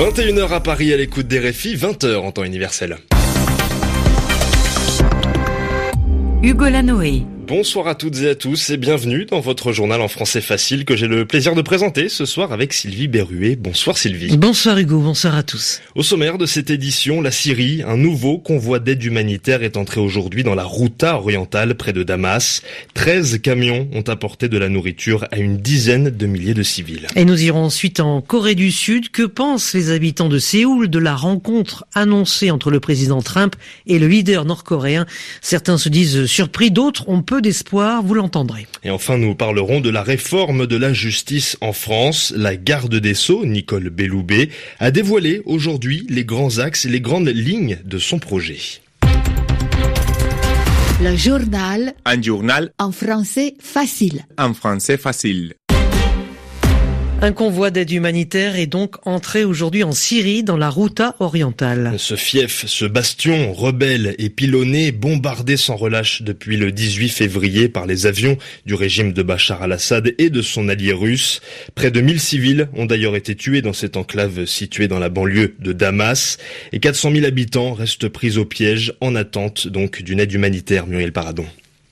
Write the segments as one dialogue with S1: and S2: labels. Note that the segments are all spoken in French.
S1: 21h à Paris à l'écoute des réfis, 20h en temps universel.
S2: Hugo Lanoé.
S1: Bonsoir à toutes et à tous et bienvenue dans votre journal en français facile que j'ai le plaisir de présenter ce soir avec Sylvie Berruet. Bonsoir Sylvie.
S3: Bonsoir Hugo, bonsoir à tous.
S1: Au sommaire de cette édition, la Syrie, un nouveau convoi d'aide humanitaire est entré aujourd'hui dans la Routa orientale près de Damas. 13 camions ont apporté de la nourriture à une dizaine de milliers de civils.
S3: Et nous irons ensuite en Corée du Sud. Que pensent les habitants de Séoul de la rencontre annoncée entre le président Trump et le leader nord-coréen? Certains se disent surpris, d'autres ont peu d'espoir, vous l'entendrez.
S1: Et enfin, nous parlerons de la réforme de la justice en France. La garde des Sceaux, Nicole Belloubet, a dévoilé aujourd'hui les grands axes et les grandes lignes de son projet.
S4: Le journal.
S5: Un journal.
S4: En français facile.
S5: En français facile.
S3: Un convoi d'aide humanitaire est donc entré aujourd'hui en Syrie dans la Routa orientale.
S1: Ce fief, ce bastion rebelle et pilonné, bombardé sans relâche depuis le 18 février par les avions du régime de Bachar al-Assad et de son allié russe. Près de 1000 civils ont d'ailleurs été tués dans cette enclave située dans la banlieue de Damas et 400 000 habitants restent pris au piège en attente donc d'une aide humanitaire, Muriel Paradon.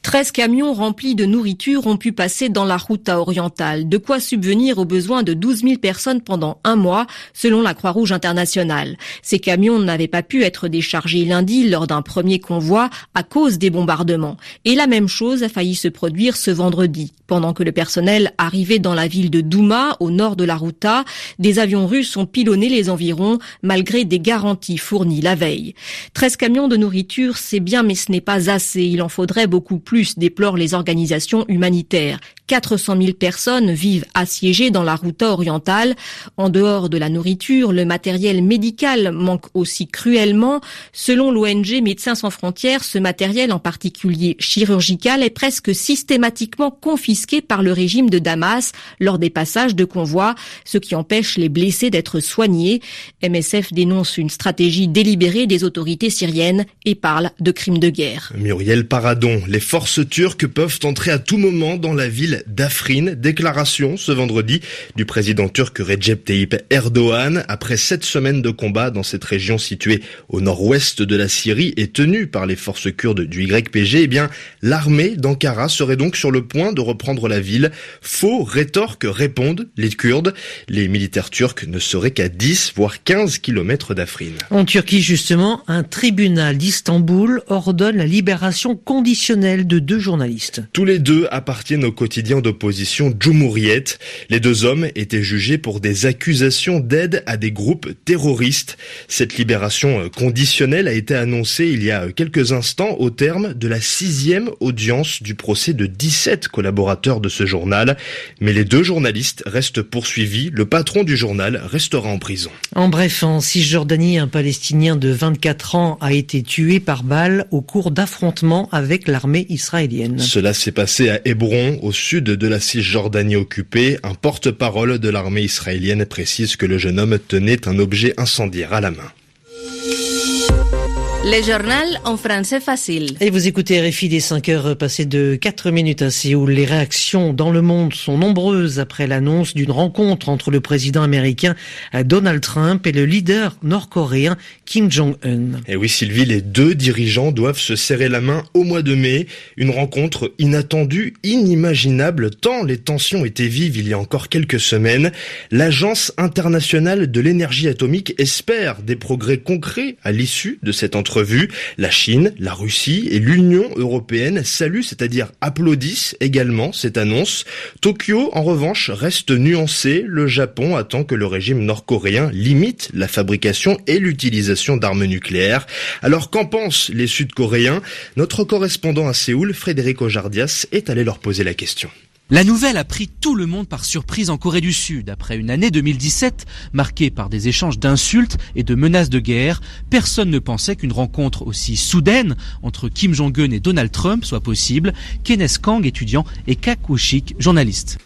S6: 13 camions remplis de nourriture ont pu passer dans la Routa orientale, de quoi subvenir aux besoins de 12 000 personnes pendant un mois, selon la Croix-Rouge internationale. Ces camions n'avaient pas pu être déchargés lundi lors d'un premier convoi à cause des bombardements. Et la même chose a failli se produire ce vendredi. Pendant que le personnel arrivait dans la ville de Douma, au nord de la Routa, des avions russes ont pilonné les environs, malgré des garanties fournies la veille. 13 camions de nourriture, c'est bien, mais ce n'est pas assez. Il en faudrait beaucoup plus déplorent les organisations humanitaires. 400 000 personnes vivent assiégées dans la route orientale. En dehors de la nourriture, le matériel médical manque aussi cruellement. Selon l'ONG Médecins sans frontières, ce matériel, en particulier chirurgical, est presque systématiquement confisqué par le régime de Damas lors des passages de convois, ce qui empêche les blessés d'être soignés. MSF dénonce une stratégie délibérée des autorités syriennes et parle de crimes de guerre.
S1: Muriel Paradon, les forces turques peuvent entrer à tout moment dans la ville d'Afrin. Déclaration ce vendredi du président turc Recep Tayyip Erdogan après sept semaines de combat dans cette région située au nord-ouest de la Syrie et tenue par les forces kurdes du YPG. Eh bien, l'armée d'Ankara serait donc sur le point de reprendre la ville. Faux rétorque répondent les Kurdes. Les militaires turcs ne seraient qu'à 10 voire 15 kilomètres d'Afrin.
S3: En Turquie, justement, un tribunal d'Istanbul ordonne la libération conditionnelle de deux journalistes.
S1: Tous les deux appartiennent au quotidien d'opposition Djoumouriet. Les deux hommes étaient jugés pour des accusations d'aide à des groupes terroristes. Cette libération conditionnelle a été annoncée il y a quelques instants au terme de la sixième audience du procès de 17 collaborateurs de ce journal. Mais les deux journalistes restent poursuivis. Le patron du journal restera en prison.
S3: En bref, en Cisjordanie, un Palestinien de 24 ans a été tué par balle au cours d'affrontements avec l'armée israélienne.
S1: Cela s'est passé à Hébron, au sud de la Cisjordanie occupée, un porte-parole de l'armée israélienne précise que le jeune homme tenait un objet incendiaire à la main.
S6: Le journal en français facile.
S3: Et vous écoutez RFI des 5 heures passées de 4 minutes à Séoul. Les réactions dans le monde sont nombreuses après l'annonce d'une rencontre entre le président américain Donald Trump et le leader nord-coréen Kim Jong-un.
S1: Et oui, Sylvie, les deux dirigeants doivent se serrer la main au mois de mai. Une rencontre inattendue, inimaginable, tant les tensions étaient vives il y a encore quelques semaines. L'Agence internationale de l'énergie atomique espère des progrès concrets à l'issue de cette entrevue la Chine, la Russie et l'Union européenne saluent, c'est-à-dire applaudissent également cette annonce. Tokyo, en revanche, reste nuancé. Le Japon attend que le régime nord-coréen limite la fabrication et l'utilisation d'armes nucléaires. Alors qu'en pensent les Sud-Coréens? Notre correspondant à Séoul, Frédéric Ojardias, est allé leur poser la question.
S7: La nouvelle a pris tout le monde par surprise en Corée du Sud. Après une année 2017 marquée par des échanges d'insultes et de menaces de guerre, personne ne pensait qu'une rencontre aussi soudaine entre Kim Jong-un et Donald Trump soit possible. Kenneth Kang, étudiant, et Kak journaliste.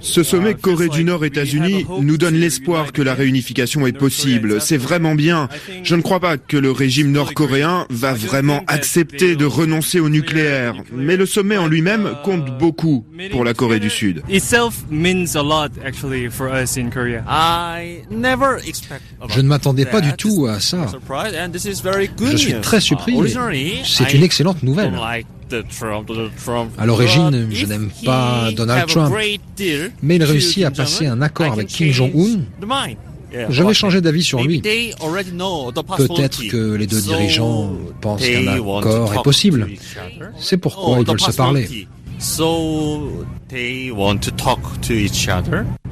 S8: Ce sommet Corée du Nord-États-Unis nous donne l'espoir que la réunification est possible. C'est vraiment bien. Je ne crois pas que le régime nord-coréen va vraiment accepter de renoncer au nucléaire. Mais le sommet en lui-même compte beaucoup pour la Corée du Sud.
S9: Je ne m'attendais pas du tout à ça. Je suis très surpris. C'est une excellente nouvelle. À l'origine, je n'aime pas Donald Trump, mais il réussit à passer un accord avec Kim Jong-un. Je vais changer d'avis sur lui. Peut-être que les deux dirigeants pensent qu'un accord est possible. C'est pourquoi ils veulent se parler.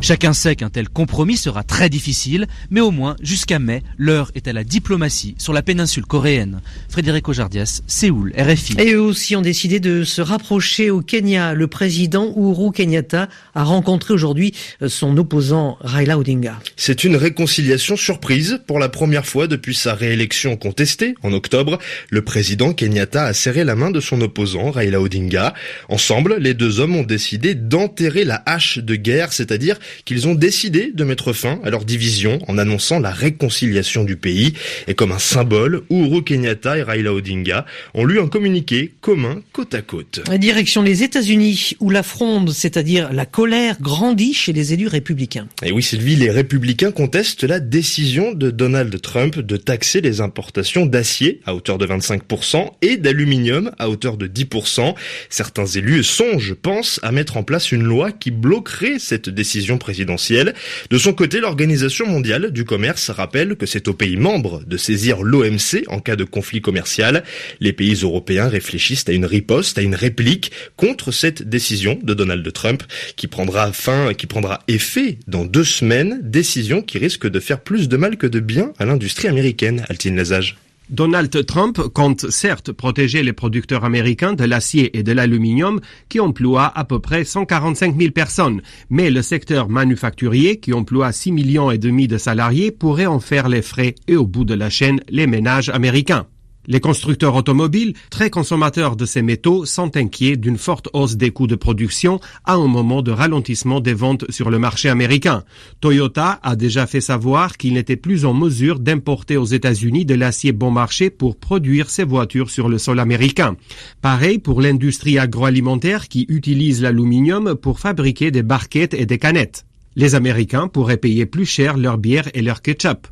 S7: Chacun sait qu'un tel compromis sera très difficile, mais au moins, jusqu'à mai, l'heure est à la diplomatie sur la péninsule coréenne. Frédéric Ojardias, Séoul, RFI.
S3: Et eux aussi ont décidé de se rapprocher au Kenya. Le président Uhuru Kenyatta a rencontré aujourd'hui son opposant Raila Odinga.
S1: C'est une réconciliation surprise. Pour la première fois depuis sa réélection contestée en octobre, le président Kenyatta a serré la main de son opposant Raila Odinga. Ensemble, les deux hommes ont décidé d'enterrer la hache de guerre, c'est-à-dire qu'ils ont décidé de mettre fin à leur division en annonçant la réconciliation du pays. Et comme un symbole, Uhuru Kenyatta et Raila Odinga ont lu un communiqué commun côte à côte.
S3: Direction les États-Unis, où la fronde, c'est-à-dire la colère, grandit chez les élus républicains.
S1: Et oui, Sylvie, les républicains contestent la décision de Donald Trump de taxer les importations d'acier à hauteur de 25% et d'aluminium à hauteur de 10%. Certains élus songent, pensent à mettre en place une loi qui bloquerait cette décision présidentielle. De son côté, l'Organisation mondiale du commerce rappelle que c'est aux pays membres de saisir l'OMC en cas de conflit commercial. Les pays européens réfléchissent à une riposte, à une réplique contre cette décision de Donald Trump qui prendra fin, qui prendra effet dans deux semaines, décision qui risque de faire plus de mal que de bien à l'industrie américaine. Altine Lazage.
S10: Donald Trump compte certes protéger les producteurs américains de l'acier et de l'aluminium qui emploient à peu près 145 000 personnes, mais le secteur manufacturier qui emploie 6 millions et demi de salariés pourrait en faire les frais et au bout de la chaîne les ménages américains. Les constructeurs automobiles, très consommateurs de ces métaux, sont inquiets d'une forte hausse des coûts de production à un moment de ralentissement des ventes sur le marché américain. Toyota a déjà fait savoir qu'il n'était plus en mesure d'importer aux États-Unis de l'acier bon marché pour produire ses voitures sur le sol américain. Pareil pour l'industrie agroalimentaire qui utilise l'aluminium pour fabriquer des barquettes et des canettes. Les Américains pourraient payer plus cher leur bière et leur ketchup.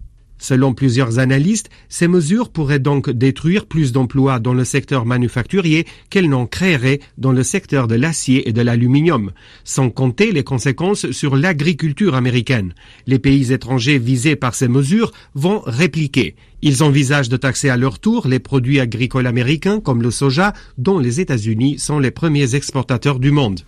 S10: Selon plusieurs analystes, ces mesures pourraient donc détruire plus d'emplois dans le secteur manufacturier qu'elles n'en créeraient dans le secteur de l'acier et de l'aluminium, sans compter les conséquences sur l'agriculture américaine. Les pays étrangers visés par ces mesures vont répliquer. Ils envisagent de taxer à leur tour les produits agricoles américains comme le soja, dont les États-Unis sont les premiers exportateurs du monde.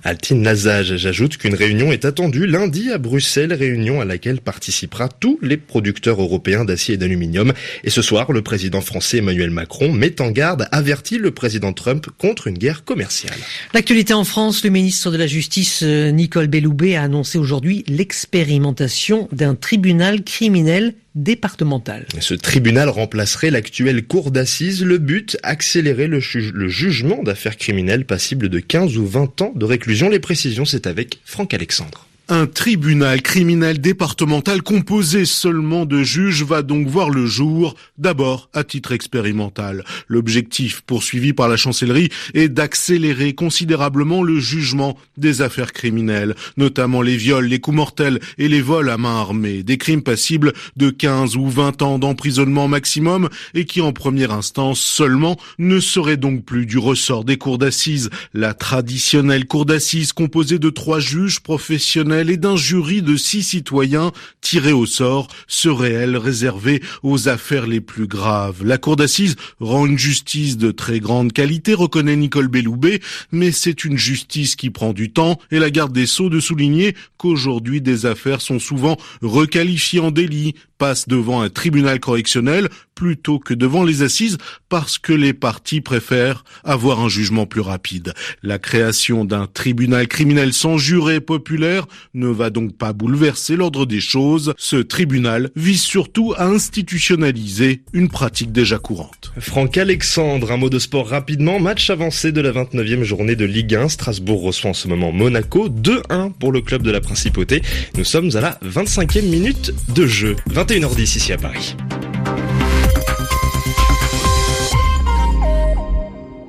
S1: Qu'une réunion est attendue lundi à Bruxelles, réunion à laquelle participera tous les producteurs européens d'acier et d'aluminium. Et ce soir, le président français Emmanuel Macron met en garde, avertit le président Trump contre une guerre commerciale.
S3: L'actualité en France, le ministre de la Justice Nicole Belloubet a annoncé aujourd'hui l'expérimentation d'un tribunal criminel départemental.
S1: Ce tribunal remplacerait l'actuelle cour d'assises. Le but, accélérer le, le jugement d'affaires criminelles passibles de 15 ou 20 ans de réclusion. Les précisions, c'est avec Franck Alexandre.
S11: Un tribunal criminel départemental composé seulement de juges va donc voir le jour, d'abord à titre expérimental. L'objectif poursuivi par la chancellerie est d'accélérer considérablement le jugement des affaires criminelles, notamment les viols, les coups mortels et les vols à main armée, des crimes passibles de 15 ou 20 ans d'emprisonnement maximum et qui en première instance seulement ne seraient donc plus du ressort des cours d'assises. La traditionnelle cour d'assises composée de trois juges professionnels et d'un jury de six citoyens tirés au sort serait elle réservée aux affaires les plus graves. La cour d'assises rend une justice de très grande qualité, reconnaît Nicole Belloubet, mais c'est une justice qui prend du temps et la garde des Sceaux de souligner qu'aujourd'hui des affaires sont souvent requalifiées en délit, passent devant un tribunal correctionnel plutôt que devant les assises parce que les partis préfèrent avoir un jugement plus rapide. La création d'un tribunal criminel sans juré populaire ne va donc pas bouleverser l'ordre des choses. Ce tribunal vise surtout à institutionnaliser une pratique déjà courante.
S1: Franck Alexandre, un mot de sport rapidement. Match avancé de la 29e journée de Ligue 1. Strasbourg reçoit en ce moment Monaco. 2-1 pour le club de la Principauté. Nous sommes à la 25e minute de jeu. 21h10 ici à Paris.